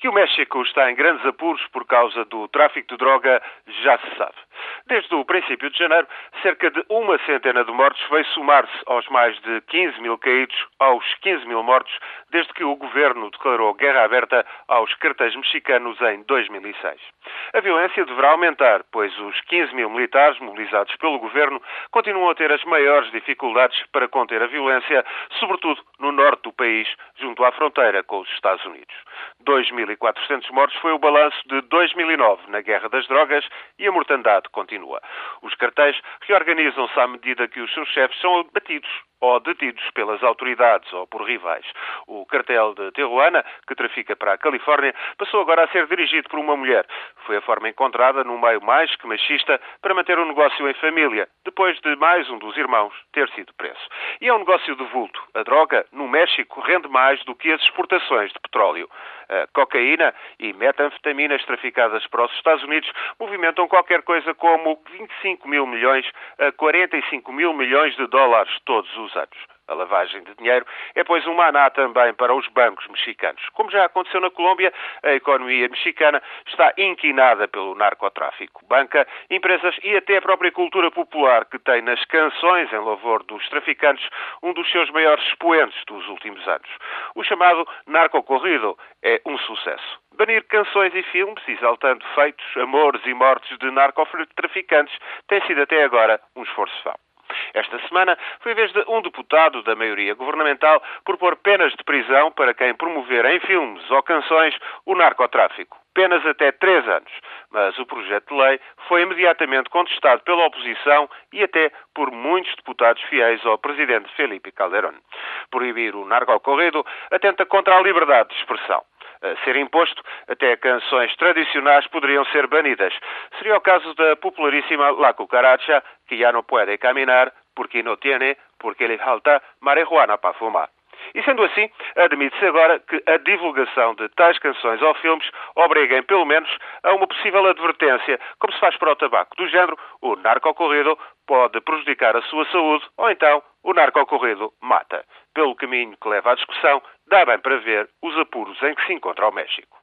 Que o México está em grandes apuros por causa do tráfico de droga já se sabe. Desde o princípio de janeiro, cerca de uma centena de mortos veio somar-se aos mais de 15 mil caídos, aos 15 mil mortos, desde que o governo declarou guerra aberta aos cartéis mexicanos em 2006. A violência deverá aumentar, pois os 15 mil militares mobilizados pelo governo continuam a ter as maiores dificuldades para conter a violência, sobretudo no norte do país, junto à fronteira com os Estados Unidos. 2.400 mortos foi o balanço de 2009 na guerra das drogas e a mortandade continua. Os cartéis reorganizam-se à medida que os seus chefes são abatidos ou detidos pelas autoridades ou por rivais. O cartel de Tijuana, que trafica para a Califórnia, passou agora a ser dirigido por uma mulher. Foi a forma encontrada num meio mais que machista para manter o um negócio em família, depois de mais um dos irmãos ter sido preso. E é um negócio de vulto. A droga, no México, rende mais do que as exportações de petróleo. A cocaína e metanfetaminas traficadas para os Estados Unidos movimentam qualquer coisa como 25 mil milhões a 45 mil milhões de dólares todos os anos. A lavagem de dinheiro é, pois, um maná também para os bancos mexicanos. Como já aconteceu na Colômbia, a economia mexicana está inquinada pelo narcotráfico. Banca, empresas e até a própria cultura popular, que tem nas canções em louvor dos traficantes um dos seus maiores expoentes dos últimos anos. O chamado narcocorrido é um sucesso. Banir canções e filmes exaltando feitos, amores e mortes de narcotraficantes tem sido até agora um esforço vão. Esta semana foi a vez de um deputado da maioria governamental propor penas de prisão para quem promover em filmes ou canções o narcotráfico. Penas até três anos. Mas o projeto de lei foi imediatamente contestado pela oposição e até por muitos deputados fiéis ao presidente Felipe Calderón. Proibir o narcocorrido atenta contra a liberdade de expressão ser imposto, até canções tradicionais poderiam ser banidas. Seria o caso da popularíssima La Cucaracha, que já não pode caminhar porque não tiene, porque lhe falta marihuana para fumar. E sendo assim, admite-se agora que a divulgação de tais canções ou filmes obriguem, pelo menos, a uma possível advertência, como se faz para o tabaco, do género o narcocorrido pode prejudicar a sua saúde ou então o narcocorrido mata. Pelo caminho que leva à discussão, dá bem para ver os apuros em que se encontra o México.